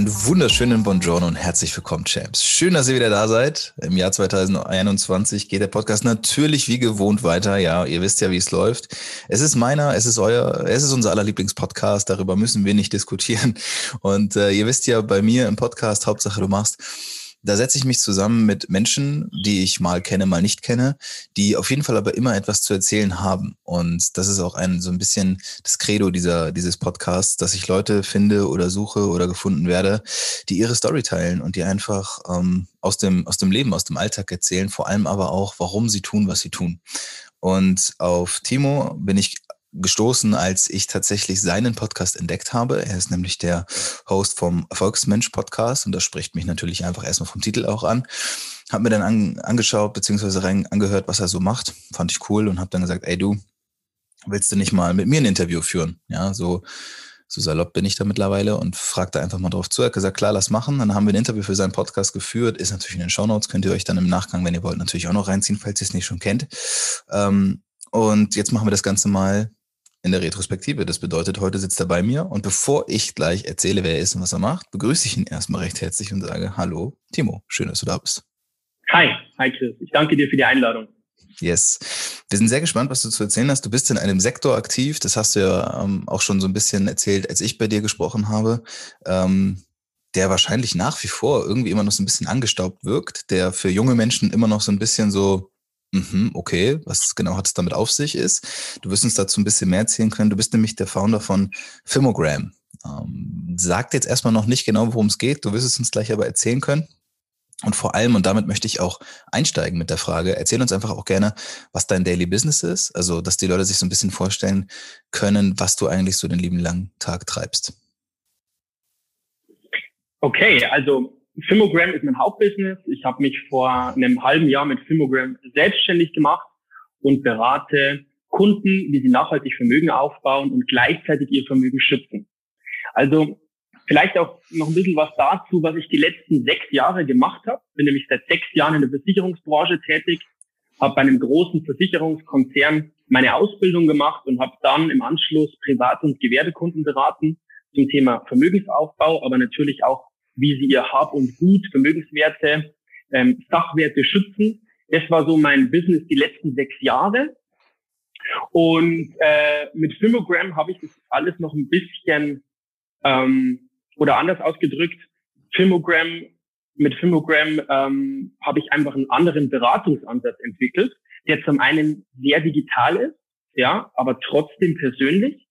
Einen wunderschönen Buongiorno und herzlich willkommen, Champs. Schön, dass ihr wieder da seid. Im Jahr 2021 geht der Podcast natürlich wie gewohnt weiter. Ja, ihr wisst ja, wie es läuft. Es ist meiner, es ist euer, es ist unser aller Lieblingspodcast. Darüber müssen wir nicht diskutieren. Und äh, ihr wisst ja, bei mir im Podcast, Hauptsache du machst, da setze ich mich zusammen mit Menschen, die ich mal kenne, mal nicht kenne, die auf jeden Fall aber immer etwas zu erzählen haben. Und das ist auch ein so ein bisschen das Credo dieser, dieses Podcasts, dass ich Leute finde oder suche oder gefunden werde, die ihre Story teilen und die einfach ähm, aus, dem, aus dem Leben, aus dem Alltag erzählen, vor allem aber auch, warum sie tun, was sie tun. Und auf Timo bin ich gestoßen, als ich tatsächlich seinen Podcast entdeckt habe. Er ist nämlich der Host vom Erfolgsmensch Podcast und das spricht mich natürlich einfach erstmal vom Titel auch an. Hab mir dann an, angeschaut beziehungsweise rein angehört, was er so macht. Fand ich cool und habe dann gesagt, ey du, willst du nicht mal mit mir ein Interview führen? Ja, so so salopp bin ich da mittlerweile und fragte einfach mal drauf zu. Er hat gesagt, klar, lass machen. Dann haben wir ein Interview für seinen Podcast geführt. Ist natürlich in den Shownotes, könnt ihr euch dann im Nachgang, wenn ihr wollt, natürlich auch noch reinziehen, falls ihr es nicht schon kennt. Ähm, und jetzt machen wir das Ganze mal in der Retrospektive. Das bedeutet, heute sitzt er bei mir und bevor ich gleich erzähle, wer er ist und was er macht, begrüße ich ihn erstmal recht herzlich und sage, hallo, Timo, schön, dass du da bist. Hi, hi Chris, ich danke dir für die Einladung. Yes. Wir sind sehr gespannt, was du zu erzählen hast. Du bist in einem Sektor aktiv, das hast du ja ähm, auch schon so ein bisschen erzählt, als ich bei dir gesprochen habe, ähm, der wahrscheinlich nach wie vor irgendwie immer noch so ein bisschen angestaubt wirkt, der für junge Menschen immer noch so ein bisschen so Mhm, okay, was genau hat es damit auf sich ist. Du wirst uns dazu ein bisschen mehr erzählen können. Du bist nämlich der Founder von Filmogram. Ähm, sagt jetzt erstmal noch nicht genau, worum es geht. Du wirst es uns gleich aber erzählen können. Und vor allem, und damit möchte ich auch einsteigen mit der Frage, erzähl uns einfach auch gerne, was dein Daily Business ist. Also, dass die Leute sich so ein bisschen vorstellen können, was du eigentlich so den lieben langen Tag treibst. Okay, also Filmogram ist mein Hauptbusiness. Ich habe mich vor einem halben Jahr mit Filmogram selbstständig gemacht und berate Kunden, wie sie nachhaltig Vermögen aufbauen und gleichzeitig ihr Vermögen schützen. Also vielleicht auch noch ein bisschen was dazu, was ich die letzten sechs Jahre gemacht habe. Bin nämlich seit sechs Jahren in der Versicherungsbranche tätig, habe bei einem großen Versicherungskonzern meine Ausbildung gemacht und habe dann im Anschluss Privat- und Gewerbekunden beraten zum Thema Vermögensaufbau, aber natürlich auch wie sie ihr Hab und Gut, Vermögenswerte, ähm, Sachwerte schützen. Das war so mein Business die letzten sechs Jahre. Und äh, mit Filmogram habe ich das alles noch ein bisschen ähm, oder anders ausgedrückt. Filmogram mit Filmogram ähm, habe ich einfach einen anderen Beratungsansatz entwickelt, der zum einen sehr digital ist, ja, aber trotzdem persönlich.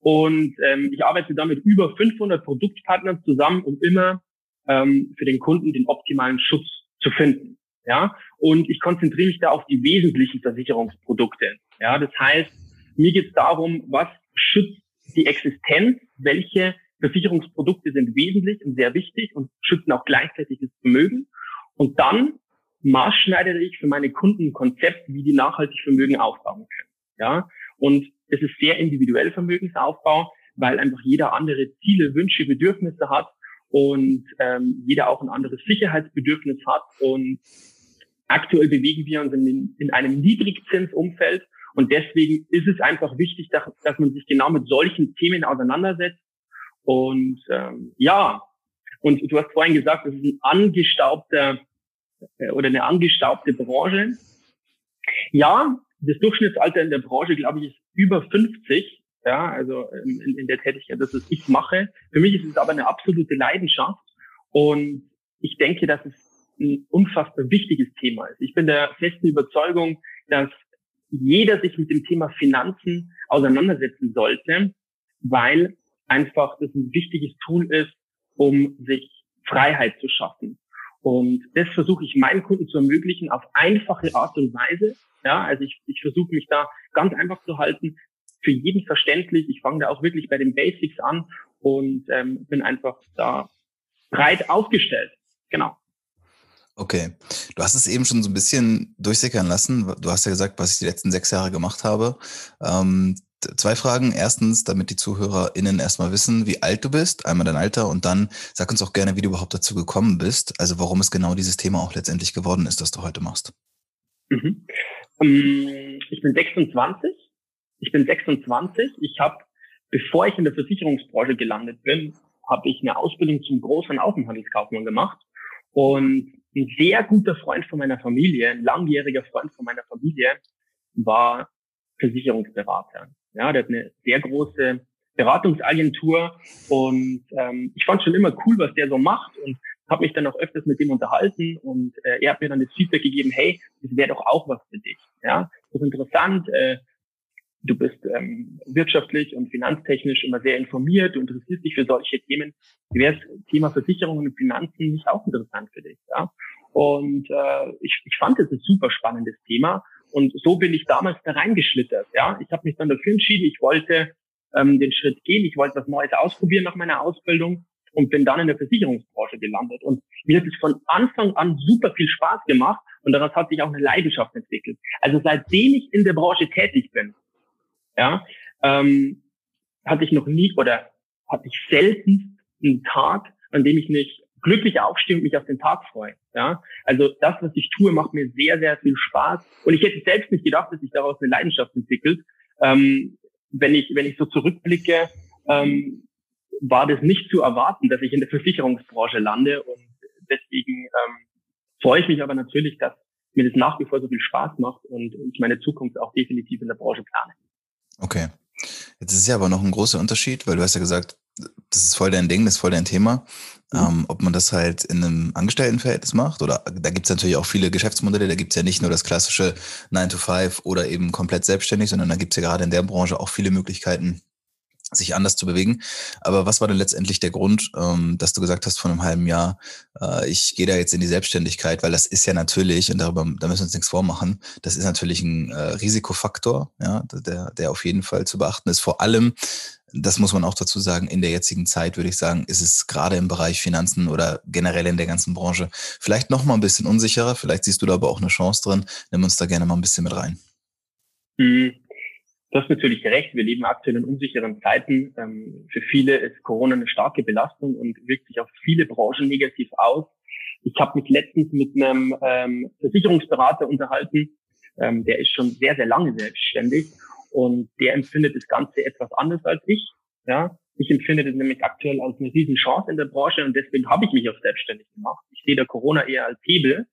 Und ähm, ich arbeite da mit über 500 Produktpartnern zusammen, um immer ähm, für den Kunden den optimalen Schutz zu finden. Ja, und ich konzentriere mich da auf die wesentlichen Versicherungsprodukte. Ja, das heißt, mir geht es darum, was schützt die Existenz, welche Versicherungsprodukte sind wesentlich und sehr wichtig und schützen auch gleichzeitig das Vermögen. Und dann maßschneidere ich für meine Kunden ein Konzept, wie die nachhaltig Vermögen aufbauen können. Ja, und es ist sehr individuell Vermögensaufbau, weil einfach jeder andere Ziele, Wünsche, Bedürfnisse hat und ähm, jeder auch ein anderes Sicherheitsbedürfnis hat. Und aktuell bewegen wir uns in, in einem Niedrigzinsumfeld. Und deswegen ist es einfach wichtig, dass, dass man sich genau mit solchen Themen auseinandersetzt. Und ähm, ja, und du hast vorhin gesagt, das ist ein angestaubter äh, oder eine angestaubte Branche. Ja, das Durchschnittsalter in der Branche, glaube ich, ist über 50 ja, also in, in der Tätigkeit, das was ich mache. Für mich ist es aber eine absolute Leidenschaft und ich denke, dass es ein unfassbar wichtiges Thema ist. Ich bin der festen Überzeugung, dass jeder sich mit dem Thema Finanzen auseinandersetzen sollte, weil einfach das ein wichtiges Tool ist, um sich Freiheit zu schaffen. Und das versuche ich meinen Kunden zu ermöglichen auf einfache Art und Weise. Ja, also ich, ich versuche mich da ganz einfach zu halten, für jeden verständlich. Ich fange da auch wirklich bei den Basics an und ähm, bin einfach da breit aufgestellt. Genau. Okay. Du hast es eben schon so ein bisschen durchsickern lassen. Du hast ja gesagt, was ich die letzten sechs Jahre gemacht habe. Ähm, zwei Fragen. Erstens, damit die ZuhörerInnen erstmal wissen, wie alt du bist, einmal dein Alter und dann sag uns auch gerne, wie du überhaupt dazu gekommen bist, also warum es genau dieses Thema auch letztendlich geworden ist, das du heute machst. Mhm. Um, ich bin 26. Ich bin 26. Ich habe, bevor ich in der Versicherungsbranche gelandet bin, habe ich eine Ausbildung zum großen Außenhandelskaufmann gemacht und ein sehr guter Freund von meiner Familie, ein langjähriger Freund von meiner Familie, war Versicherungsberater. Ja, der hat eine sehr große Beratungsagentur und ähm, ich fand schon immer cool, was der so macht und habe mich dann auch öfters mit dem unterhalten und äh, er hat mir dann das Feedback gegeben, hey, das wäre doch auch was für dich. Ja, das ist interessant. Äh, du bist ähm, wirtschaftlich und finanztechnisch immer sehr informiert, du interessierst dich für solche Themen. Wäre das Thema Versicherungen und Finanzen nicht auch interessant für dich? Ja? Und äh, ich, ich fand es ein super spannendes Thema und so bin ich damals da reingeschlittert. Ja, ich habe mich dann dafür entschieden, ich wollte ähm, den Schritt gehen, ich wollte was Neues ausprobieren nach meiner Ausbildung und bin dann in der Versicherungsbranche gelandet. Und mir hat es von Anfang an super viel Spaß gemacht und daraus hat sich auch eine Leidenschaft entwickelt. Also seitdem ich in der Branche tätig bin, ja, ähm, hatte ich noch nie oder hatte ich selten einen Tag, an dem ich nicht glücklich aufstehe und mich auf den Tag freue. Ja, also das, was ich tue, macht mir sehr, sehr viel Spaß. Und ich hätte selbst nicht gedacht, dass sich daraus eine Leidenschaft entwickelt. Ähm, wenn ich, wenn ich so zurückblicke, ähm, war das nicht zu erwarten, dass ich in der Versicherungsbranche lande. Und deswegen ähm, freue ich mich aber natürlich, dass mir das nach wie vor so viel Spaß macht und ich meine Zukunft auch definitiv in der Branche plane. Okay. Jetzt ist ja aber noch ein großer Unterschied, weil du hast ja gesagt, das ist voll dein Ding, das ist voll dein Thema. Mhm. Ähm, ob man das halt in einem Angestelltenverhältnis macht oder da gibt es natürlich auch viele Geschäftsmodelle, da gibt es ja nicht nur das klassische 9 to 5 oder eben komplett selbstständig, sondern da gibt es ja gerade in der Branche auch viele Möglichkeiten, sich anders zu bewegen. Aber was war denn letztendlich der Grund, ähm, dass du gesagt hast vor einem halben Jahr, äh, ich gehe da jetzt in die Selbstständigkeit, weil das ist ja natürlich, und darüber, da müssen wir uns nichts vormachen, das ist natürlich ein äh, Risikofaktor, ja, der, der auf jeden Fall zu beachten ist. Vor allem, das muss man auch dazu sagen, in der jetzigen Zeit würde ich sagen, ist es gerade im Bereich Finanzen oder generell in der ganzen Branche vielleicht noch mal ein bisschen unsicherer. Vielleicht siehst du da aber auch eine Chance drin. Nimm uns da gerne mal ein bisschen mit rein. Mhm. Du hast natürlich recht, wir leben aktuell in unsicheren Zeiten. Ähm, für viele ist Corona eine starke Belastung und wirkt sich auf viele Branchen negativ aus. Ich habe mich letztens mit einem ähm, Versicherungsberater unterhalten, ähm, der ist schon sehr, sehr lange selbstständig und der empfindet das Ganze etwas anders als ich. Ja, ich empfinde das nämlich aktuell als eine riesen Chance in der Branche und deswegen habe ich mich auch selbstständig gemacht. Ich sehe der Corona eher als Hebel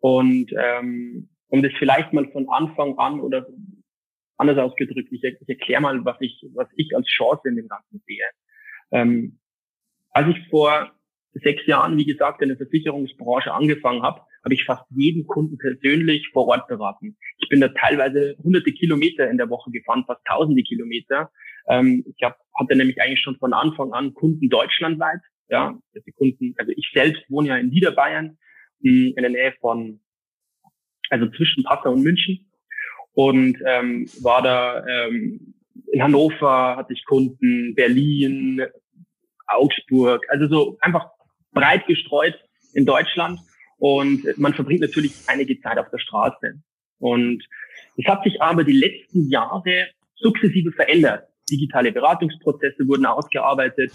und ähm, um das vielleicht mal von Anfang an oder anders ausgedrückt, ich, ich erkläre mal, was ich, was ich als Chance in dem Ganzen sehe. Ähm, als ich vor sechs Jahren, wie gesagt, in der Versicherungsbranche angefangen habe, habe ich fast jeden Kunden persönlich vor Ort beraten. Ich bin da teilweise hunderte Kilometer in der Woche gefahren, fast tausende Kilometer. Ähm, ich hab, hatte nämlich eigentlich schon von Anfang an Kunden deutschlandweit. Ja, die Kunden, also ich selbst wohne ja in Niederbayern, in der Nähe von, also zwischen Passau und München und ähm, war da ähm, in Hannover hatte ich Kunden, Berlin, Augsburg, also so einfach breit gestreut in Deutschland und man verbringt natürlich einige Zeit auf der Straße. Und es hat sich aber die letzten Jahre sukzessive verändert. Digitale Beratungsprozesse wurden ausgearbeitet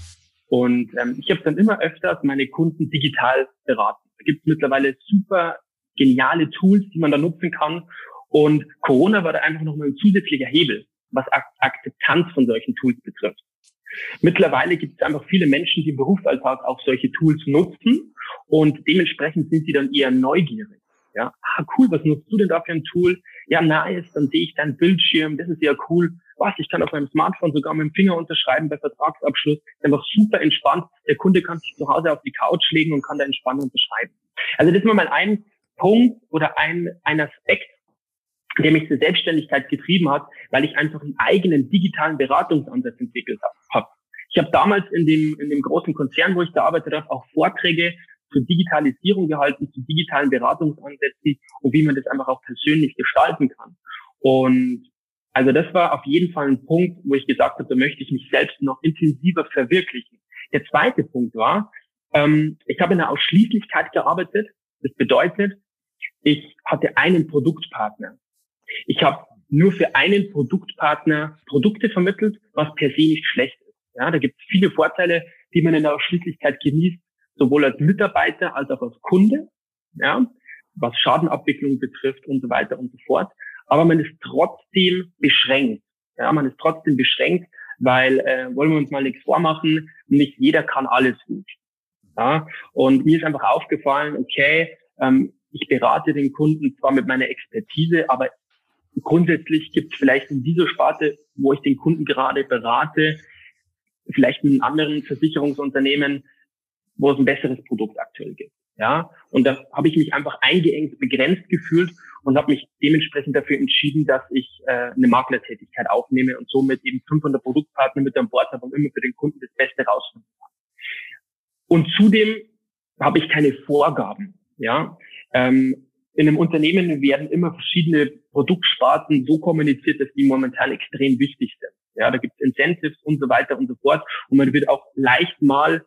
und ähm, ich habe dann immer öfters meine Kunden digital beraten. Da gibt mittlerweile super geniale Tools, die man da nutzen kann, und Corona war da einfach nochmal ein zusätzlicher Hebel, was Akzeptanz von solchen Tools betrifft. Mittlerweile gibt es einfach viele Menschen, die im Berufsalltag auch solche Tools nutzen und dementsprechend sind sie dann eher neugierig. Ja, ah, cool, was nutzt du denn da für ein Tool? Ja, nice, dann sehe ich deinen Bildschirm, das ist ja cool. was, ich kann auf meinem Smartphone sogar mit dem Finger unterschreiben bei Vertragsabschluss. Einfach super entspannt. Der Kunde kann sich zu Hause auf die Couch legen und kann da entspannt unterschreiben. Also das ist mal ein Punkt oder ein, ein Aspekt, der mich zur Selbstständigkeit getrieben hat, weil ich einfach einen eigenen digitalen Beratungsansatz entwickelt habe. Ich habe damals in dem, in dem großen Konzern, wo ich gearbeitet habe, auch Vorträge zur Digitalisierung gehalten, zu digitalen Beratungsansätzen und wie man das einfach auch persönlich gestalten kann. Und also das war auf jeden Fall ein Punkt, wo ich gesagt habe, da möchte ich mich selbst noch intensiver verwirklichen. Der zweite Punkt war, ähm, ich habe in der Ausschließlichkeit gearbeitet. Das bedeutet, ich hatte einen Produktpartner. Ich habe nur für einen Produktpartner Produkte vermittelt, was per se nicht schlecht ist. Ja, da gibt es viele Vorteile, die man in der Ausschließlichkeit genießt, sowohl als Mitarbeiter als auch als Kunde, ja, was Schadenabwicklung betrifft und so weiter und so fort. Aber man ist trotzdem beschränkt. Ja, man ist trotzdem beschränkt, weil äh, wollen wir uns mal nichts vormachen, nicht jeder kann alles gut. Ja, und mir ist einfach aufgefallen, okay, ähm, ich berate den Kunden zwar mit meiner Expertise, aber grundsätzlich gibt es vielleicht in dieser Sparte, wo ich den Kunden gerade berate, vielleicht in anderen Versicherungsunternehmen, wo es ein besseres Produkt aktuell gibt. Ja, und da habe ich mich einfach eingeengt, begrenzt gefühlt und habe mich dementsprechend dafür entschieden, dass ich äh, eine Maklertätigkeit aufnehme und somit eben 500 Produktpartner mit an Bord habe und immer für den Kunden das Beste rausfinden kann. Und zudem habe ich keine Vorgaben. Ja, ähm, in einem Unternehmen werden immer verschiedene Produktsparten so kommuniziert, dass die momentan extrem wichtig sind. Ja, da gibt es Incentives und so weiter und so fort. Und man wird auch leicht mal,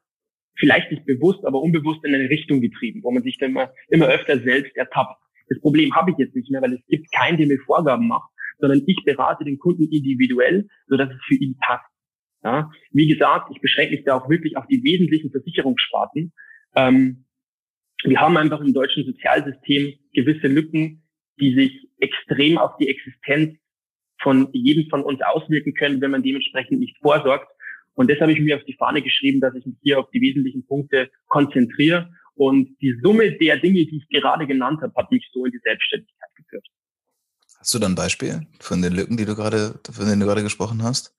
vielleicht nicht bewusst, aber unbewusst in eine Richtung getrieben, wo man sich dann immer, immer öfter selbst ertappt. Das Problem habe ich jetzt nicht mehr, weil es gibt keinen, der mir Vorgaben macht, sondern ich berate den Kunden individuell, so dass es für ihn passt. Ja, wie gesagt, ich beschränke mich da auch wirklich auf die wesentlichen Versicherungssparten. Ähm, wir haben einfach im deutschen Sozialsystem gewisse Lücken, die sich extrem auf die Existenz von jedem von uns auswirken können, wenn man dementsprechend nicht vorsorgt. Und deshalb habe ich mir auf die Fahne geschrieben, dass ich mich hier auf die wesentlichen Punkte konzentriere. Und die Summe der Dinge, die ich gerade genannt habe, hat mich so in die Selbstständigkeit geführt. Hast du dann ein Beispiel von den Lücken, die du gerade, von denen du gerade gesprochen hast?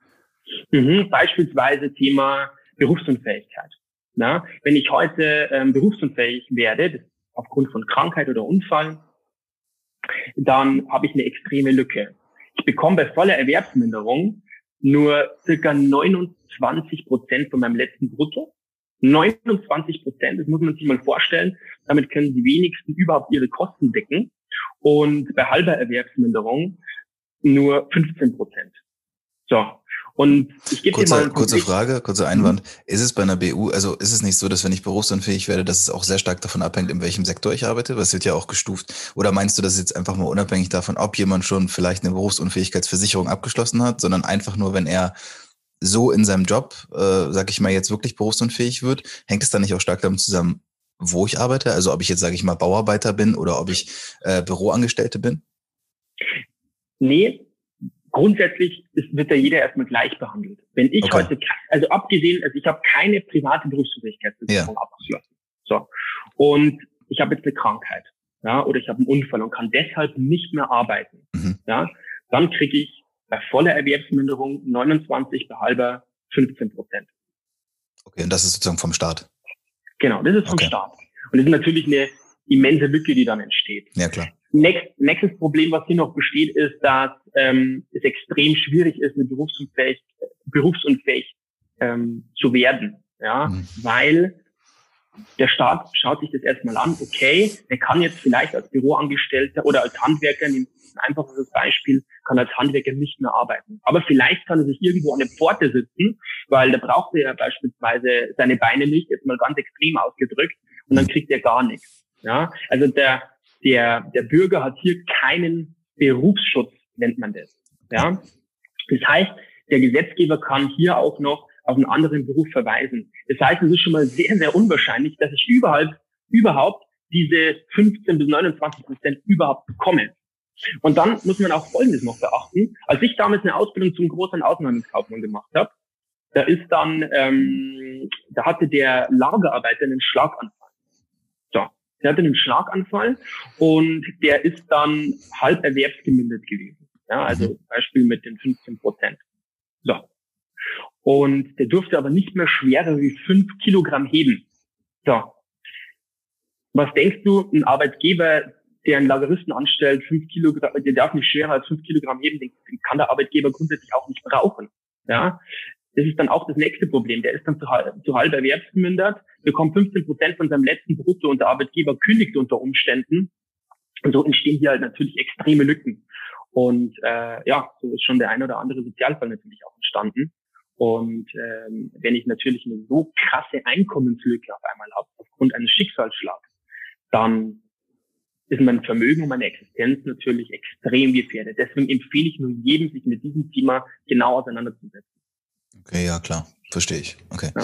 Mhm, beispielsweise Thema Berufsunfähigkeit. Na, wenn ich heute ähm, berufsunfähig werde, aufgrund von Krankheit oder Unfall, dann habe ich eine extreme Lücke. Ich bekomme bei voller Erwerbsminderung nur circa 29 Prozent von meinem letzten Brutto. 29 Prozent, das muss man sich mal vorstellen. Damit können die wenigsten überhaupt ihre Kosten decken. Und bei halber Erwerbsminderung nur 15 Prozent. So, und ich gebe dir mal kurze Frage, kurzer Einwand. Mhm. Ist es bei einer BU, also ist es nicht so, dass wenn ich berufsunfähig werde, dass es auch sehr stark davon abhängt, in welchem Sektor ich arbeite? Das wird ja auch gestuft. Oder meinst du, dass es jetzt einfach mal unabhängig davon, ob jemand schon vielleicht eine Berufsunfähigkeitsversicherung abgeschlossen hat, sondern einfach nur, wenn er so in seinem Job, äh, sag ich mal, jetzt wirklich berufsunfähig wird, hängt es dann nicht auch stark damit zusammen, wo ich arbeite? Also ob ich jetzt, sage ich mal, Bauarbeiter bin oder ob ich äh, Büroangestellte bin? Nee, grundsätzlich ist, wird da jeder erstmal gleich behandelt. Wenn ich okay. heute, also abgesehen, also ich habe keine private Berufsunfähigkeitsversicherung ja. abgeschlossen. So. Und ich habe jetzt eine Krankheit, ja, oder ich habe einen Unfall und kann deshalb nicht mehr arbeiten. Mhm. Ja, dann kriege ich bei voller Erwerbsminderung 29 bei halber 15 Prozent. Okay, und das ist sozusagen vom Staat. Genau, das ist vom okay. Staat. Und das ist natürlich eine immense Lücke, die dann entsteht. Ja, klar. Nächst, nächstes Problem, was hier noch besteht, ist, dass ähm, es extrem schwierig ist, eine berufsunfähig, berufsunfähig ähm, zu werden. Ja, mhm. weil der Staat schaut sich das erstmal an, okay, der kann jetzt vielleicht als Büroangestellter oder als Handwerker, ein einfaches Beispiel, kann als Handwerker nicht mehr arbeiten. Aber vielleicht kann er sich irgendwo an der Pforte sitzen, weil da braucht er ja beispielsweise seine Beine nicht, jetzt mal ganz extrem ausgedrückt, und dann mhm. kriegt er gar nichts. Ja, also der, der, der Bürger hat hier keinen Berufsschutz, nennt man das. Ja, das heißt, der Gesetzgeber kann hier auch noch auf einen anderen Beruf verweisen. Das heißt, es ist schon mal sehr, sehr unwahrscheinlich, dass ich überhaupt, überhaupt diese 15 bis 29 Prozent überhaupt bekomme. Und dann muss man auch Folgendes noch beachten. Als ich damals eine Ausbildung zum großen Außenhandelskaufmann gemacht habe, da ist dann, ähm, da hatte der Lagerarbeiter einen Schlaganfall. Der hatte einen Schlaganfall und der ist dann halb erwerbsgemindert gewesen. Ja, also mhm. Beispiel mit den 15 Prozent. So. Und der durfte aber nicht mehr schwerer wie fünf Kilogramm heben. So. Was denkst du, ein Arbeitgeber, der einen Lageristen anstellt, fünf Kilogramm, der darf nicht schwerer als fünf Kilogramm heben, den, kann der Arbeitgeber grundsätzlich auch nicht brauchen. Ja, das ist dann auch das nächste Problem. Der ist dann zu, zu halb erwerbsgemindert, bekommt 15 Prozent von seinem letzten Brutto und der Arbeitgeber kündigt unter Umständen. Und so entstehen hier halt natürlich extreme Lücken. Und äh, ja, so ist schon der ein oder andere Sozialfall natürlich auch entstanden. Und ähm, wenn ich natürlich eine so krasse Einkommenslücke auf einmal habe, aufgrund eines Schicksalsschlags, dann ist mein Vermögen und meine Existenz natürlich extrem gefährdet. Deswegen empfehle ich nur jedem, sich mit diesem Thema genau auseinanderzusetzen. Okay, ja, klar. Verstehe ich. Okay. Ja.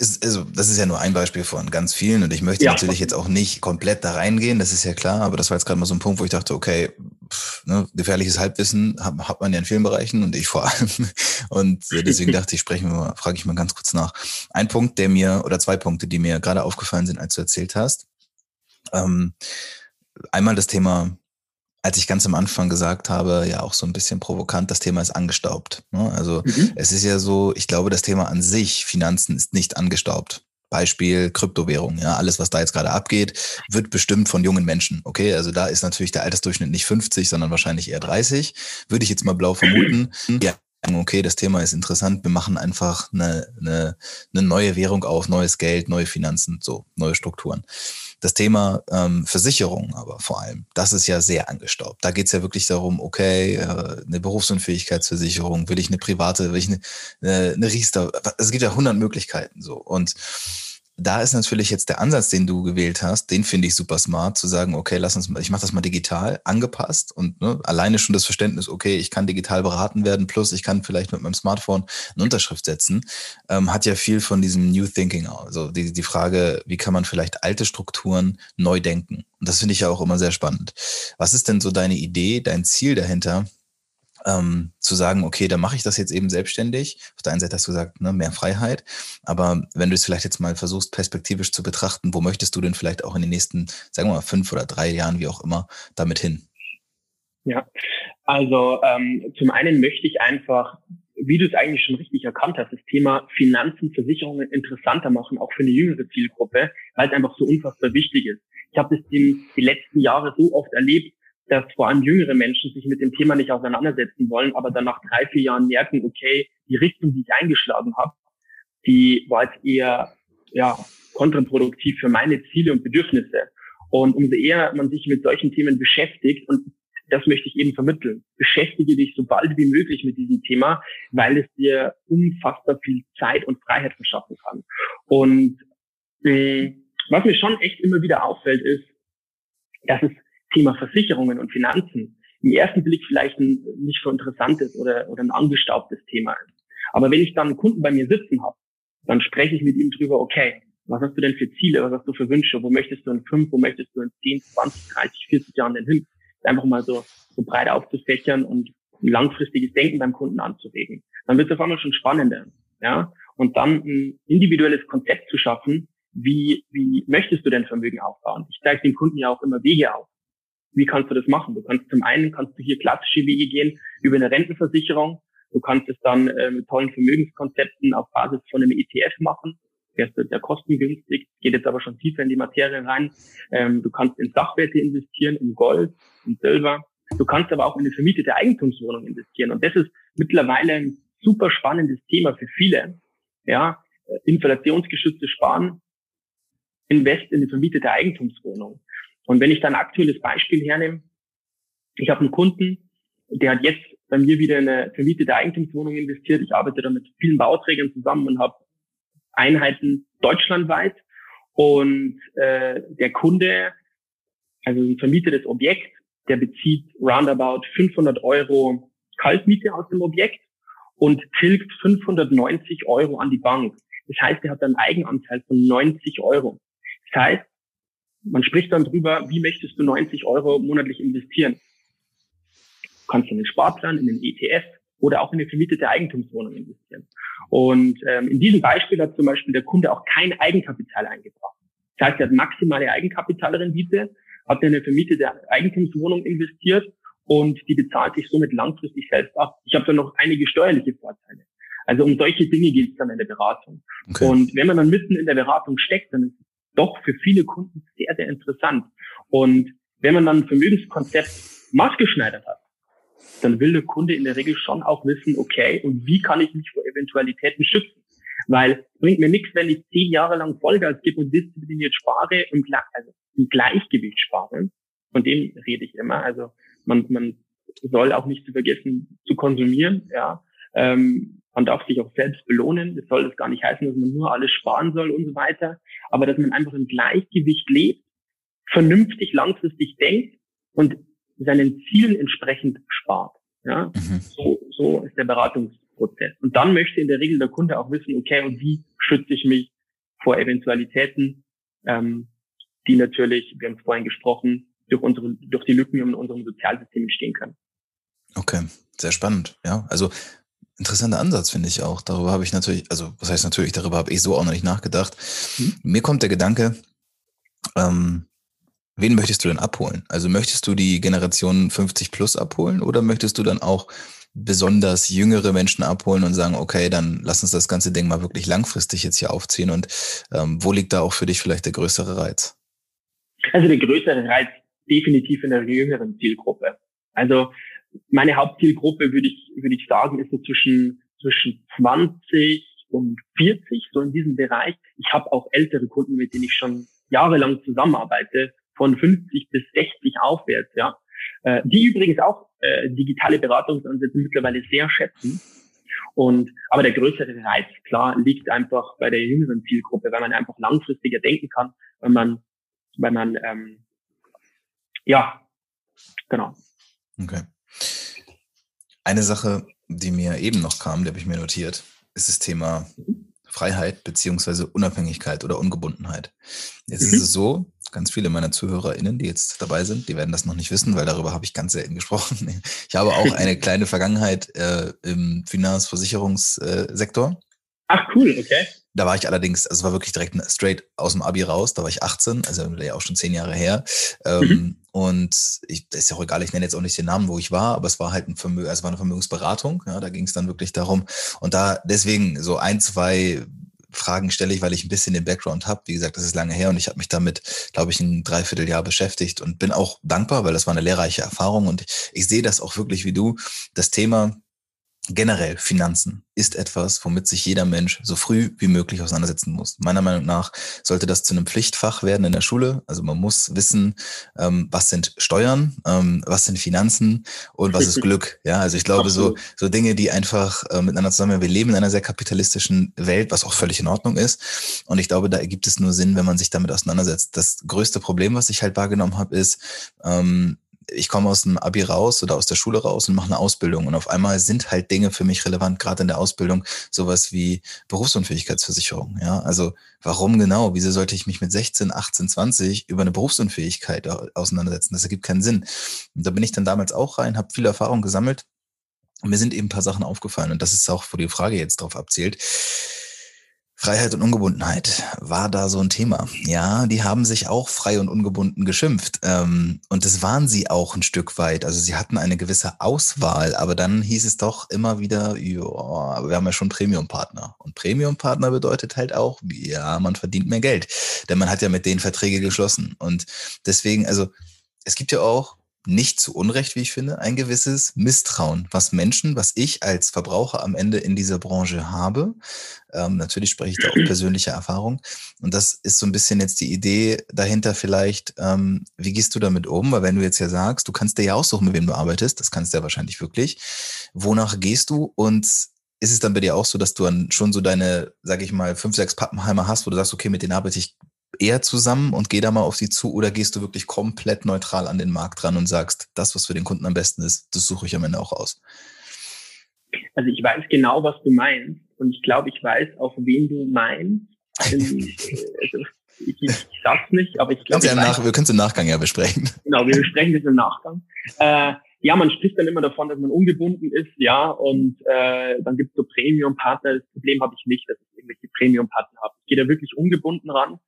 Ist, also, das ist ja nur ein Beispiel von ganz vielen und ich möchte ja. natürlich jetzt auch nicht komplett da reingehen, das ist ja klar, aber das war jetzt gerade mal so ein Punkt, wo ich dachte, okay, pff, ne, gefährliches Halbwissen hat, hat man ja in vielen Bereichen und ich vor allem. Und deswegen dachte ich, sprechen wir mal, frage ich mal ganz kurz nach. Ein Punkt, der mir, oder zwei Punkte, die mir gerade aufgefallen sind, als du erzählt hast. Ähm, einmal das Thema als ich ganz am Anfang gesagt habe, ja auch so ein bisschen provokant, das Thema ist angestaubt. Ne? Also mhm. es ist ja so, ich glaube, das Thema an sich, Finanzen, ist nicht angestaubt. Beispiel Kryptowährung, ja, alles, was da jetzt gerade abgeht, wird bestimmt von jungen Menschen. Okay, also da ist natürlich der Altersdurchschnitt nicht 50, sondern wahrscheinlich eher 30. Würde ich jetzt mal blau vermuten. Ja, okay, das Thema ist interessant, wir machen einfach eine, eine, eine neue Währung auf, neues Geld, neue Finanzen, so, neue Strukturen. Das Thema ähm, Versicherung aber vor allem, das ist ja sehr angestaubt. Da geht es ja wirklich darum, okay, äh, eine Berufsunfähigkeitsversicherung, will ich eine private, will ich eine, eine, eine Riester, es gibt ja hundert Möglichkeiten so. Und da ist natürlich jetzt der Ansatz, den du gewählt hast, den finde ich super smart, zu sagen, okay, lass uns mal, ich mache das mal digital, angepasst und ne, alleine schon das Verständnis, okay, ich kann digital beraten werden, plus ich kann vielleicht mit meinem Smartphone eine Unterschrift setzen, ähm, hat ja viel von diesem New Thinking, also die, die Frage, wie kann man vielleicht alte Strukturen neu denken? Und das finde ich ja auch immer sehr spannend. Was ist denn so deine Idee, dein Ziel dahinter, ähm, zu sagen, okay, dann mache ich das jetzt eben selbstständig. Auf der einen Seite hast du gesagt, ne, mehr Freiheit. Aber wenn du es vielleicht jetzt mal versuchst, perspektivisch zu betrachten, wo möchtest du denn vielleicht auch in den nächsten, sagen wir mal, fünf oder drei Jahren, wie auch immer, damit hin? Ja, also ähm, zum einen möchte ich einfach, wie du es eigentlich schon richtig erkannt hast, das Thema Finanzen, Versicherungen interessanter machen, auch für eine jüngere Zielgruppe, weil es einfach so unfassbar wichtig ist. Ich habe das die, die letzten Jahre so oft erlebt, dass vor allem jüngere Menschen sich mit dem Thema nicht auseinandersetzen wollen, aber dann nach drei, vier Jahren merken, okay, die Richtung, die ich eingeschlagen habe, die war jetzt eher ja, kontraproduktiv für meine Ziele und Bedürfnisse. Und umso eher man sich mit solchen Themen beschäftigt, und das möchte ich eben vermitteln, beschäftige dich so bald wie möglich mit diesem Thema, weil es dir unfassbar viel Zeit und Freiheit verschaffen kann. Und äh, was mir schon echt immer wieder auffällt, ist, dass es Thema Versicherungen und Finanzen im ersten Blick vielleicht ein nicht so interessantes oder, oder ein angestaubtes Thema ist. Aber wenn ich dann einen Kunden bei mir sitzen habe, dann spreche ich mit ihm drüber, okay, was hast du denn für Ziele, was hast du für Wünsche, wo möchtest du in fünf, wo möchtest du in zehn, zwanzig, dreißig, vierzig Jahren denn hin? Einfach mal so, so breit aufzufächern und ein langfristiges Denken beim Kunden anzuregen. Dann wird es auf einmal schon spannender. Ja? Und dann ein individuelles Konzept zu schaffen, wie, wie möchtest du denn Vermögen aufbauen? Ich zeige den Kunden ja auch immer Wege auf. Wie kannst du das machen? Du kannst zum einen kannst du hier klassische Wege gehen über eine Rentenversicherung. Du kannst es dann äh, mit tollen Vermögenskonzepten auf Basis von einem ETF machen. Der ist sehr kostengünstig, geht jetzt aber schon tiefer in die Materie rein. Ähm, du kannst in Sachwerte investieren, in Gold, in Silber. Du kannst aber auch in eine vermietete Eigentumswohnung investieren. Und das ist mittlerweile ein super spannendes Thema für viele. Ja, äh, inflationsgeschütztes Sparen, invest in eine vermietete Eigentumswohnung. Und wenn ich dann ein aktuelles Beispiel hernehme, ich habe einen Kunden, der hat jetzt bei mir wieder in eine vermietete Eigentumswohnung investiert. Ich arbeite da mit vielen Bauträgern zusammen und habe Einheiten deutschlandweit. Und äh, der Kunde, also ein vermietetes Objekt, der bezieht roundabout 500 Euro Kaltmiete aus dem Objekt und tilgt 590 Euro an die Bank. Das heißt, er hat einen Eigenanteil von 90 Euro. Das heißt, man spricht dann drüber, wie möchtest du 90 Euro monatlich investieren? Du kannst in den Sparplan, in den ETF oder auch in eine vermietete Eigentumswohnung investieren. Und ähm, in diesem Beispiel hat zum Beispiel der Kunde auch kein Eigenkapital eingebracht. Das heißt, er hat maximale Eigenkapitalrendite, hat in eine vermietete Eigentumswohnung investiert und die bezahlt sich somit langfristig selbst ab. Ich habe dann noch einige steuerliche Vorteile. Also um solche Dinge geht es dann in der Beratung. Okay. Und wenn man dann mitten in der Beratung steckt, dann ist es doch für viele Kunden sehr, sehr interessant. Und wenn man dann ein Vermögenskonzept maßgeschneidert hat, dann will der Kunde in der Regel schon auch wissen, okay, und wie kann ich mich vor Eventualitäten schützen? Weil es bringt mir nichts, wenn ich zehn Jahre lang Vollgas gebe und diszipliniert spare und also im Gleichgewicht spare. Von dem rede ich immer. Also man, man soll auch nicht zu vergessen zu konsumieren. Ja, ähm, man darf sich auch selbst belohnen. Das soll das gar nicht heißen, dass man nur alles sparen soll und so weiter. Aber dass man einfach im Gleichgewicht lebt, vernünftig langfristig denkt und seinen Zielen entsprechend spart. Ja, mhm. so, so ist der Beratungsprozess. Und dann möchte in der Regel der Kunde auch wissen, okay, und wie schütze ich mich vor Eventualitäten, ähm, die natürlich, wir haben es vorhin gesprochen, durch unsere, durch die Lücken in unserem Sozialsystem entstehen können. Okay, sehr spannend. Ja, also interessanter Ansatz finde ich auch. Darüber habe ich natürlich, also was heißt natürlich, darüber habe ich so auch noch nicht nachgedacht. Mhm. Mir kommt der Gedanke, ähm, wen möchtest du denn abholen? Also möchtest du die Generation 50 plus abholen oder möchtest du dann auch besonders jüngere Menschen abholen und sagen, okay, dann lass uns das ganze Ding mal wirklich langfristig jetzt hier aufziehen und ähm, wo liegt da auch für dich vielleicht der größere Reiz? Also der größere Reiz definitiv in der jüngeren Zielgruppe. Also meine Hauptzielgruppe würde ich, würde ich sagen, ist so zwischen, zwischen 20 und 40, so in diesem Bereich. Ich habe auch ältere Kunden, mit denen ich schon jahrelang zusammenarbeite, von 50 bis 60 aufwärts, ja. Äh, die übrigens auch äh, digitale Beratungsansätze mittlerweile sehr schätzen. Und aber der größere Reiz, klar, liegt einfach bei der jüngeren Zielgruppe, weil man einfach langfristiger denken kann, wenn man, wenn man ähm, ja, genau. Okay. Eine Sache, die mir eben noch kam, die habe ich mir notiert, ist das Thema Freiheit beziehungsweise Unabhängigkeit oder Ungebundenheit. Jetzt mhm. ist es so, ganz viele meiner ZuhörerInnen, die jetzt dabei sind, die werden das noch nicht wissen, weil darüber habe ich ganz selten gesprochen. Ich habe auch eine kleine Vergangenheit äh, im Finanzversicherungssektor. Ach cool, okay. Da war ich allerdings, also es war wirklich direkt straight aus dem Abi raus, da war ich 18, also ja auch schon zehn Jahre her. Ähm, mhm. Und ich, ist ja auch egal, ich nenne jetzt auch nicht den Namen, wo ich war, aber es war halt ein Vermögen, also war eine Vermögensberatung, ja, da ging es dann wirklich darum. Und da deswegen so ein, zwei Fragen stelle ich, weil ich ein bisschen den Background habe. Wie gesagt, das ist lange her und ich habe mich damit, glaube ich, ein Dreivierteljahr beschäftigt und bin auch dankbar, weil das war eine lehrreiche Erfahrung und ich sehe das auch wirklich wie du. Das Thema generell Finanzen ist etwas, womit sich jeder Mensch so früh wie möglich auseinandersetzen muss. Meiner Meinung nach sollte das zu einem Pflichtfach werden in der Schule. Also man muss wissen, ähm, was sind Steuern, ähm, was sind Finanzen und was ist Glück. Ja, also ich glaube so so Dinge, die einfach äh, miteinander zusammen. Wir leben in einer sehr kapitalistischen Welt, was auch völlig in Ordnung ist. Und ich glaube, da ergibt es nur Sinn, wenn man sich damit auseinandersetzt. Das größte Problem, was ich halt wahrgenommen habe, ist ähm, ich komme aus dem Abi raus oder aus der Schule raus und mache eine Ausbildung. Und auf einmal sind halt Dinge für mich relevant, gerade in der Ausbildung, sowas wie Berufsunfähigkeitsversicherung. Ja, also warum genau? Wieso sollte ich mich mit 16, 18, 20 über eine Berufsunfähigkeit auseinandersetzen? Das ergibt keinen Sinn. Und da bin ich dann damals auch rein, habe viel Erfahrung gesammelt. Und mir sind eben ein paar Sachen aufgefallen. Und das ist auch, wo die Frage jetzt drauf abzielt Freiheit und Ungebundenheit war da so ein Thema. Ja, die haben sich auch frei und ungebunden geschimpft. Ähm, und das waren sie auch ein Stück weit. Also sie hatten eine gewisse Auswahl, aber dann hieß es doch immer wieder, ja, wir haben ja schon Premium-Partner. Und Premium-Partner bedeutet halt auch, ja, man verdient mehr Geld. Denn man hat ja mit denen Verträge geschlossen. Und deswegen, also es gibt ja auch nicht zu Unrecht, wie ich finde, ein gewisses Misstrauen, was Menschen, was ich als Verbraucher am Ende in dieser Branche habe. Ähm, natürlich spreche ich da auch persönliche Erfahrung. Und das ist so ein bisschen jetzt die Idee dahinter vielleicht, ähm, wie gehst du damit um? Weil wenn du jetzt ja sagst, du kannst dir ja aussuchen, mit wem du arbeitest, das kannst du ja wahrscheinlich wirklich. Wonach gehst du? Und ist es dann bei dir auch so, dass du dann schon so deine, sag ich mal, fünf, sechs Pappenheimer hast, wo du sagst, okay, mit denen arbeite ich eher zusammen und geh da mal auf sie zu oder gehst du wirklich komplett neutral an den Markt ran und sagst, das, was für den Kunden am besten ist, das suche ich am Ende auch aus? Also ich weiß genau, was du meinst und ich glaube, ich weiß auch, wen du meinst. also ich, ich sag's nicht, aber ich glaube. Ja nach, wir können es im Nachgang ja besprechen. Genau, wir besprechen das im Nachgang. Äh, ja, man spricht dann immer davon, dass man ungebunden ist, ja, und äh, dann gibt es so Premium-Partner. Das Problem habe ich nicht, dass ich irgendwelche Premium-Partner habe. Ich gehe da wirklich ungebunden ran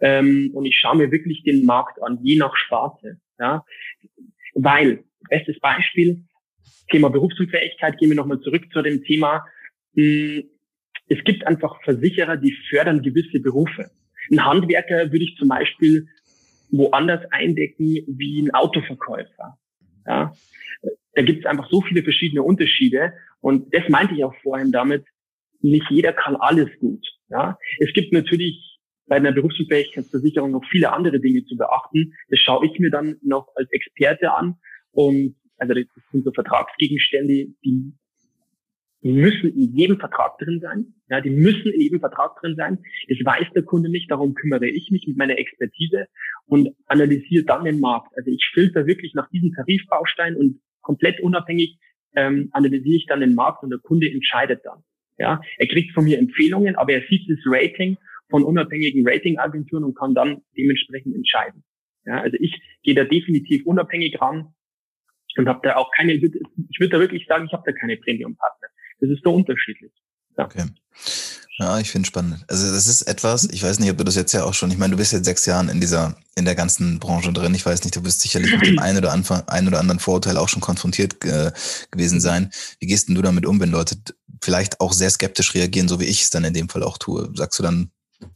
ähm, und ich schaue mir wirklich den Markt an, je nach Sparte. Ja? Weil bestes Beispiel, Thema Berufsunfähigkeit, gehen wir nochmal zurück zu dem Thema. Hm, es gibt einfach Versicherer, die fördern gewisse Berufe. Ein Handwerker würde ich zum Beispiel woanders eindecken wie ein Autoverkäufer. Ja, da gibt es einfach so viele verschiedene Unterschiede. Und das meinte ich auch vorhin damit, nicht jeder kann alles gut. Ja, es gibt natürlich bei einer Berufsunfähigkeitsversicherung noch viele andere Dinge zu beachten. Das schaue ich mir dann noch als Experte an. Und also das sind so Vertragsgegenstände, die müssen in jedem Vertrag drin sein. Ja, die müssen in jedem Vertrag drin sein. Das weiß der Kunde nicht, darum kümmere ich mich mit meiner Expertise und analysiere dann den Markt. Also ich filter wirklich nach diesen Tarifbausteinen und komplett unabhängig ähm, analysiere ich dann den Markt und der Kunde entscheidet dann. Ja, er kriegt von mir Empfehlungen, aber er sieht das Rating von unabhängigen Ratingagenturen und kann dann dementsprechend entscheiden. Ja, also ich gehe da definitiv unabhängig ran und habe da auch keine, ich würde da wirklich sagen, ich habe da keine Premium-Partner. Das ist so unterschiedlich. Ja. Okay. Ja, ich finde spannend. Also das ist etwas, ich weiß nicht, ob du das jetzt ja auch schon, ich meine, du bist jetzt sechs Jahren in dieser, in der ganzen Branche drin. Ich weiß nicht, du bist sicherlich mit dem einen oder, Anfang, einen oder anderen Vorurteil auch schon konfrontiert äh, gewesen sein. Wie gehst denn du damit um, wenn Leute vielleicht auch sehr skeptisch reagieren, so wie ich es dann in dem Fall auch tue? Sagst du dann,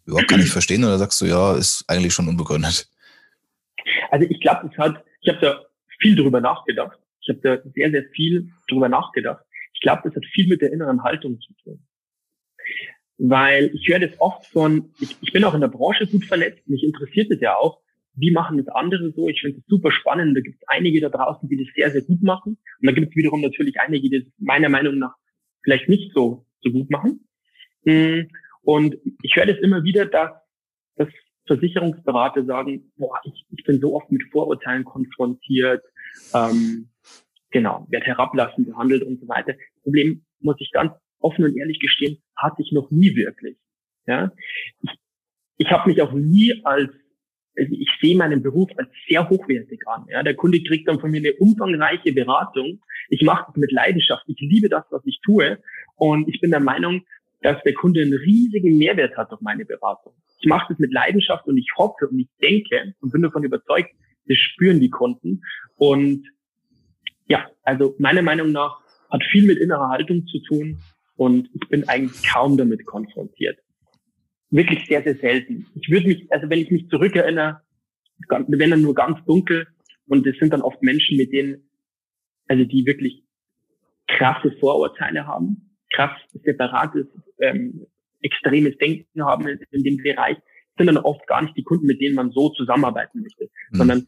überhaupt gar nicht verstehen oder sagst du, ja, ist eigentlich schon unbegründet? Also ich glaube, es hat, ich habe da viel drüber nachgedacht. Ich habe da sehr, sehr viel drüber nachgedacht. Ich glaube, das hat viel mit der inneren Haltung zu tun. Weil ich höre das oft von, ich, ich bin auch in der Branche gut vernetzt, mich interessiert es ja auch, wie machen das andere so? Ich finde es super spannend. Da gibt es einige da draußen, die das sehr, sehr gut machen. Und da gibt es wiederum natürlich einige, die das meiner Meinung nach vielleicht nicht so, so gut machen. Hm, und ich höre das immer wieder, dass, dass Versicherungsberater sagen, boah, ich, ich bin so oft mit Vorurteilen konfrontiert. Ähm, genau, wird herablassend behandelt und so weiter. Das Problem, muss ich ganz offen und ehrlich gestehen, hatte ich noch nie wirklich. Ja, ich, ich habe mich auch nie als also ich sehe meinen Beruf als sehr hochwertig an. Ja, der Kunde kriegt dann von mir eine umfangreiche Beratung. Ich mache das mit Leidenschaft. Ich liebe das, was ich tue. Und ich bin der Meinung, dass der Kunde einen riesigen Mehrwert hat durch meine Beratung. Ich mache das mit Leidenschaft und ich hoffe und ich denke und bin davon überzeugt, das spüren die Kunden. Und ja, also meiner Meinung nach hat viel mit innerer Haltung zu tun und ich bin eigentlich kaum damit konfrontiert. Wirklich sehr, sehr selten. Ich würde mich, also wenn ich mich zurückerinnere, wenn dann nur ganz dunkel und es sind dann oft Menschen, mit denen, also die wirklich krasse Vorurteile haben, krass separates, ähm, extremes Denken haben in, dem Bereich, sind dann oft gar nicht die Kunden, mit denen man so zusammenarbeiten möchte, mhm. sondern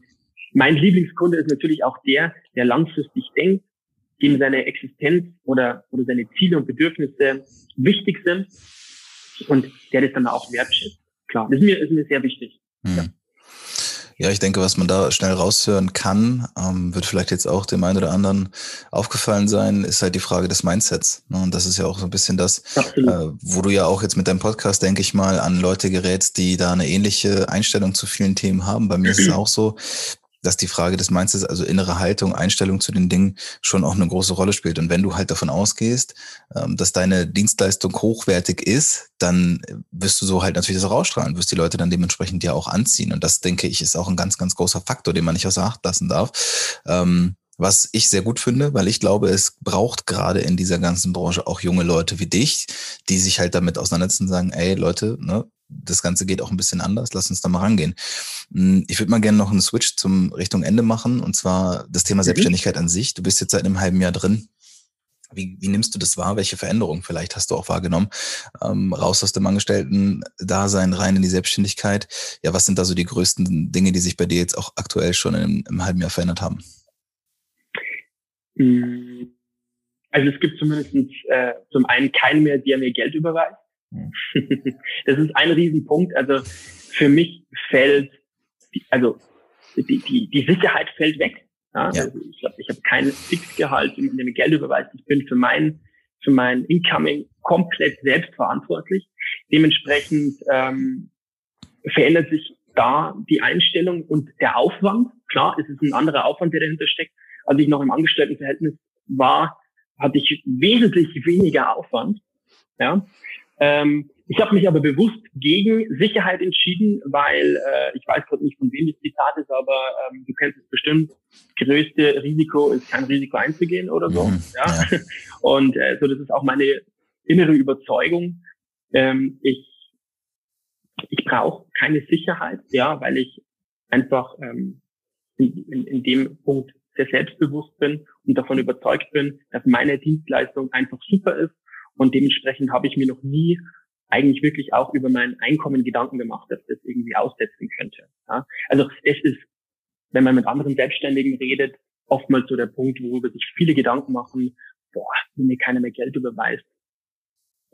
mein Lieblingskunde ist natürlich auch der, der langfristig denkt, dem seine Existenz oder, oder seine Ziele und Bedürfnisse wichtig sind und der das dann auch wertschätzt. Klar, das ist mir, ist mir sehr wichtig. Hm. Ja. Ja, ich denke, was man da schnell raushören kann, ähm, wird vielleicht jetzt auch dem einen oder anderen aufgefallen sein, ist halt die Frage des Mindsets. Ne? Und das ist ja auch so ein bisschen das, äh, wo du ja auch jetzt mit deinem Podcast, denke ich mal, an Leute gerätst, die da eine ähnliche Einstellung zu vielen Themen haben. Bei mir ist es auch so, dass die Frage des Mindsets, also innere Haltung, Einstellung zu den Dingen schon auch eine große Rolle spielt. Und wenn du halt davon ausgehst, ähm, dass deine Dienstleistung hochwertig ist, dann wirst du so halt natürlich das rausstrahlen, wirst die Leute dann dementsprechend ja auch anziehen. Und das, denke ich, ist auch ein ganz, ganz großer Faktor, den man nicht außer Acht lassen darf. Ähm, was ich sehr gut finde, weil ich glaube, es braucht gerade in dieser ganzen Branche auch junge Leute wie dich, die sich halt damit auseinandersetzen und sagen, ey Leute, ne, das Ganze geht auch ein bisschen anders. Lass uns da mal rangehen. Hm, ich würde mal gerne noch einen Switch zum Richtung Ende machen und zwar das Thema mhm. Selbstständigkeit an sich. Du bist jetzt seit einem halben Jahr drin. Wie, wie nimmst du das wahr? Welche Veränderungen vielleicht hast du auch wahrgenommen? Ähm, raus aus dem Angestellten-Dasein, rein in die Selbstständigkeit. Ja, was sind da so die größten Dinge, die sich bei dir jetzt auch aktuell schon im, im halben Jahr verändert haben? Hm, also es gibt zumindest äh, zum einen keinen mehr, der mir Geld überweist. das ist ein Riesenpunkt. Also für mich fällt, also die, die, die Sicherheit fällt weg. Ja? ja. Also ich habe ich hab kein Fixgehalt, in dem Geld überweist. Ich bin für mein, für mein Incoming komplett selbstverantwortlich. Dementsprechend ähm, verändert sich da die Einstellung und der Aufwand. Klar, es ist ein anderer Aufwand, der dahinter steckt. Als ich noch im Angestelltenverhältnis war, hatte ich wesentlich weniger Aufwand. Ja, ähm, ich habe mich aber bewusst gegen Sicherheit entschieden, weil äh, ich weiß gerade nicht, von wem das Zitat ist, aber ähm, du kennst es bestimmt. Größte Risiko ist kein Risiko einzugehen oder so. Mhm, ja? ja. Und äh, so das ist auch meine innere Überzeugung. Ähm, ich ich brauche keine Sicherheit, ja, weil ich einfach ähm, in, in, in dem Punkt sehr selbstbewusst bin und davon überzeugt bin, dass meine Dienstleistung einfach super ist und dementsprechend habe ich mir noch nie eigentlich wirklich auch über mein Einkommen Gedanken gemacht, dass das irgendwie aussetzen könnte. Ja? Also es ist, wenn man mit anderen Selbstständigen redet, oftmals so der Punkt, worüber sich viele Gedanken machen, boah, wenn mir keiner mehr Geld überweist,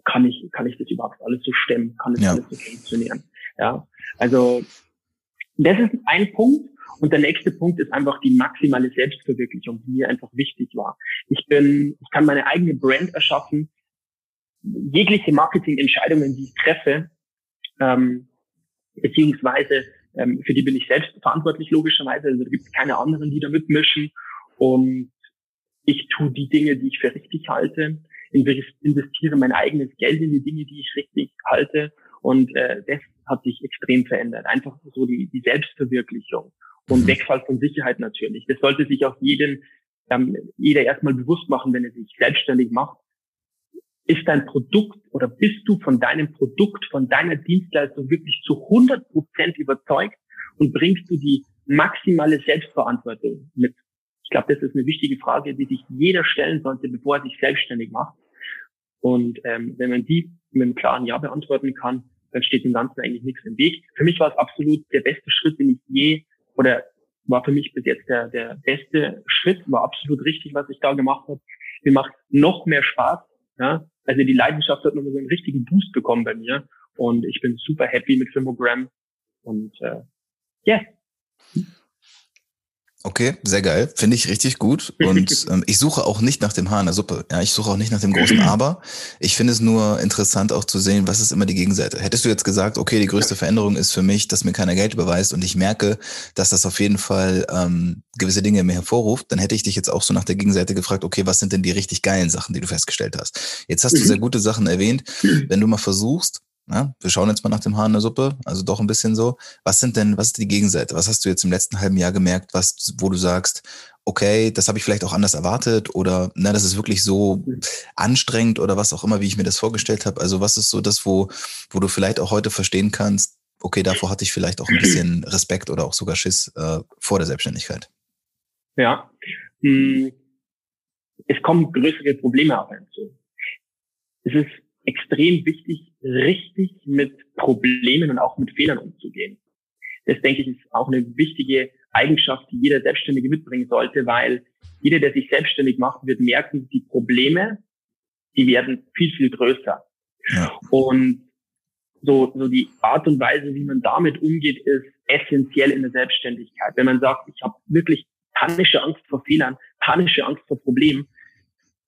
kann ich, kann ich das überhaupt alles so stemmen? Kann das ja. alles so funktionieren? Ja, also das ist ein Punkt. Und der nächste Punkt ist einfach die maximale Selbstverwirklichung, die mir einfach wichtig war. Ich bin, ich kann meine eigene Brand erschaffen. Jegliche Marketingentscheidungen, die ich treffe, ähm, beziehungsweise ähm, für die bin ich selbst verantwortlich logischerweise. Also da gibt es keine anderen, die da mitmischen. Und ich tue die Dinge, die ich für richtig halte, investiere mein eigenes Geld in die Dinge, die ich richtig halte. Und äh, das hat sich extrem verändert. Einfach so die, die Selbstverwirklichung und mhm. Wegfall von Sicherheit natürlich. Das sollte sich auch jeden, ähm, jeder erstmal bewusst machen, wenn er sich selbstständig macht. Ist dein Produkt oder bist du von deinem Produkt, von deiner Dienstleistung wirklich zu 100 Prozent überzeugt und bringst du die maximale Selbstverantwortung mit? Ich glaube, das ist eine wichtige Frage, die sich jeder stellen sollte, bevor er sich selbstständig macht. Und ähm, wenn man die mit einem klaren Ja beantworten kann, dann steht dem Ganzen eigentlich nichts im Weg. Für mich war es absolut der beste Schritt, den ich je, oder war für mich bis jetzt der, der beste Schritt, war absolut richtig, was ich da gemacht habe. Mir macht noch mehr Spaß. Ja? Also die Leidenschaft hat nochmal so einen richtigen Boost bekommen bei mir. Und ich bin super happy mit Filmogram. Und äh, yes. Okay, sehr geil. Finde ich richtig gut. Und ähm, ich suche auch nicht nach dem Haar in der Suppe. Ja, ich suche auch nicht nach dem großen Aber. Ich finde es nur interessant auch zu sehen, was ist immer die Gegenseite. Hättest du jetzt gesagt, okay, die größte Veränderung ist für mich, dass mir keiner Geld überweist und ich merke, dass das auf jeden Fall ähm, gewisse Dinge mir hervorruft, dann hätte ich dich jetzt auch so nach der Gegenseite gefragt, okay, was sind denn die richtig geilen Sachen, die du festgestellt hast? Jetzt hast du mhm. sehr gute Sachen erwähnt. Wenn du mal versuchst, na, wir schauen jetzt mal nach dem Haar in der Suppe, also doch ein bisschen so. Was sind denn, was ist die Gegenseite? Was hast du jetzt im letzten halben Jahr gemerkt, was, wo du sagst, okay, das habe ich vielleicht auch anders erwartet oder na, das ist wirklich so anstrengend oder was auch immer, wie ich mir das vorgestellt habe. Also was ist so das, wo, wo du vielleicht auch heute verstehen kannst, okay, davor hatte ich vielleicht auch ein bisschen Respekt oder auch sogar Schiss äh, vor der Selbstständigkeit. Ja, hm. es kommen größere Probleme auf einen zu. Es ist extrem wichtig, richtig mit Problemen und auch mit Fehlern umzugehen. Das denke ich ist auch eine wichtige Eigenschaft, die jeder Selbstständige mitbringen sollte, weil jeder, der sich selbstständig macht, wird merken, die Probleme, die werden viel, viel größer. Ja. Und so, so die Art und Weise, wie man damit umgeht, ist essentiell in der Selbstständigkeit. Wenn man sagt, ich habe wirklich panische Angst vor Fehlern, panische Angst vor Problemen,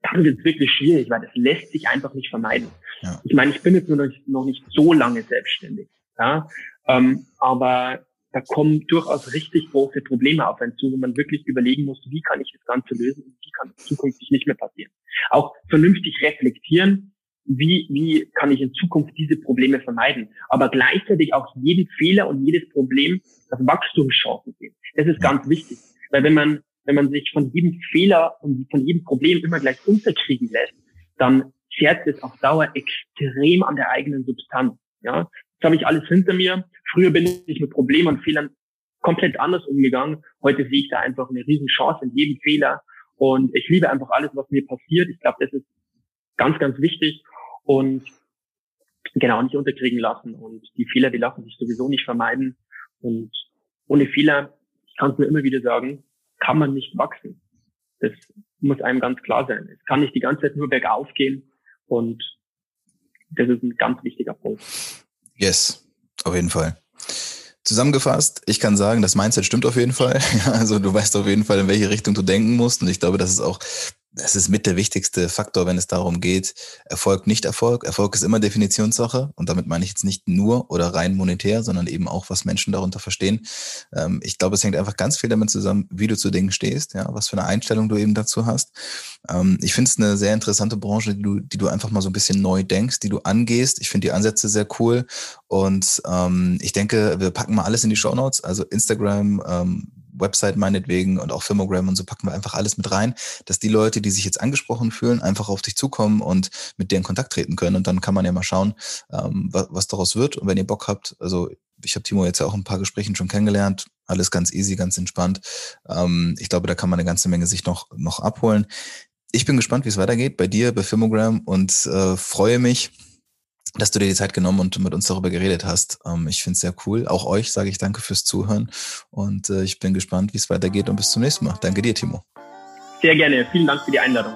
dann wird es wirklich schwierig, weil das lässt sich einfach nicht vermeiden. Ja. Ich meine, ich bin jetzt noch nicht, noch nicht so lange selbstständig, ja, ähm, aber da kommen durchaus richtig große Probleme auf einen zu, wo man wirklich überlegen muss, wie kann ich das Ganze lösen und wie kann es zukünftig nicht mehr passieren. Auch vernünftig reflektieren, wie, wie kann ich in Zukunft diese Probleme vermeiden, aber gleichzeitig auch jeden Fehler und jedes Problem als Wachstumschancen sehen. Das ist ganz wichtig, weil wenn man wenn man sich von jedem Fehler und von jedem Problem immer gleich unterkriegen lässt, dann zerrt es auf Dauer extrem an der eigenen Substanz. Ja, das habe ich alles hinter mir. Früher bin ich mit Problemen und Fehlern komplett anders umgegangen. Heute sehe ich da einfach eine riesen Chance in jedem Fehler. Und ich liebe einfach alles, was mir passiert. Ich glaube, das ist ganz, ganz wichtig. Und genau, nicht unterkriegen lassen. Und die Fehler, die lassen sich sowieso nicht vermeiden. Und ohne Fehler, ich kann es nur immer wieder sagen, kann man nicht wachsen. Das muss einem ganz klar sein. Es kann nicht die ganze Zeit nur bergauf gehen und das ist ein ganz wichtiger Punkt. Yes, auf jeden Fall. Zusammengefasst, ich kann sagen, das Mindset stimmt auf jeden Fall. also du weißt auf jeden Fall, in welche Richtung du denken musst. Und ich glaube, das ist auch das ist mit der wichtigste Faktor, wenn es darum geht, Erfolg, nicht Erfolg. Erfolg ist immer Definitionssache und damit meine ich jetzt nicht nur oder rein monetär, sondern eben auch, was Menschen darunter verstehen. Ähm, ich glaube, es hängt einfach ganz viel damit zusammen, wie du zu Dingen stehst, ja, was für eine Einstellung du eben dazu hast. Ähm, ich finde es eine sehr interessante Branche, die du, die du einfach mal so ein bisschen neu denkst, die du angehst. Ich finde die Ansätze sehr cool und ähm, ich denke, wir packen mal alles in die Show Notes, also Instagram, Website meinetwegen und auch Firmogram und so packen wir einfach alles mit rein, dass die Leute, die sich jetzt angesprochen fühlen, einfach auf dich zukommen und mit dir in Kontakt treten können. Und dann kann man ja mal schauen, ähm, was, was daraus wird. Und wenn ihr Bock habt, also ich habe Timo jetzt ja auch ein paar Gesprächen schon kennengelernt, alles ganz easy, ganz entspannt. Ähm, ich glaube, da kann man eine ganze Menge sich noch, noch abholen. Ich bin gespannt, wie es weitergeht bei dir, bei Firmogram und äh, freue mich, dass du dir die Zeit genommen und mit uns darüber geredet hast. Ähm, ich finde es sehr cool. Auch euch sage ich danke fürs Zuhören und äh, ich bin gespannt, wie es weitergeht und bis zum nächsten Mal. Danke dir, Timo. Sehr gerne. Vielen Dank für die Einladung.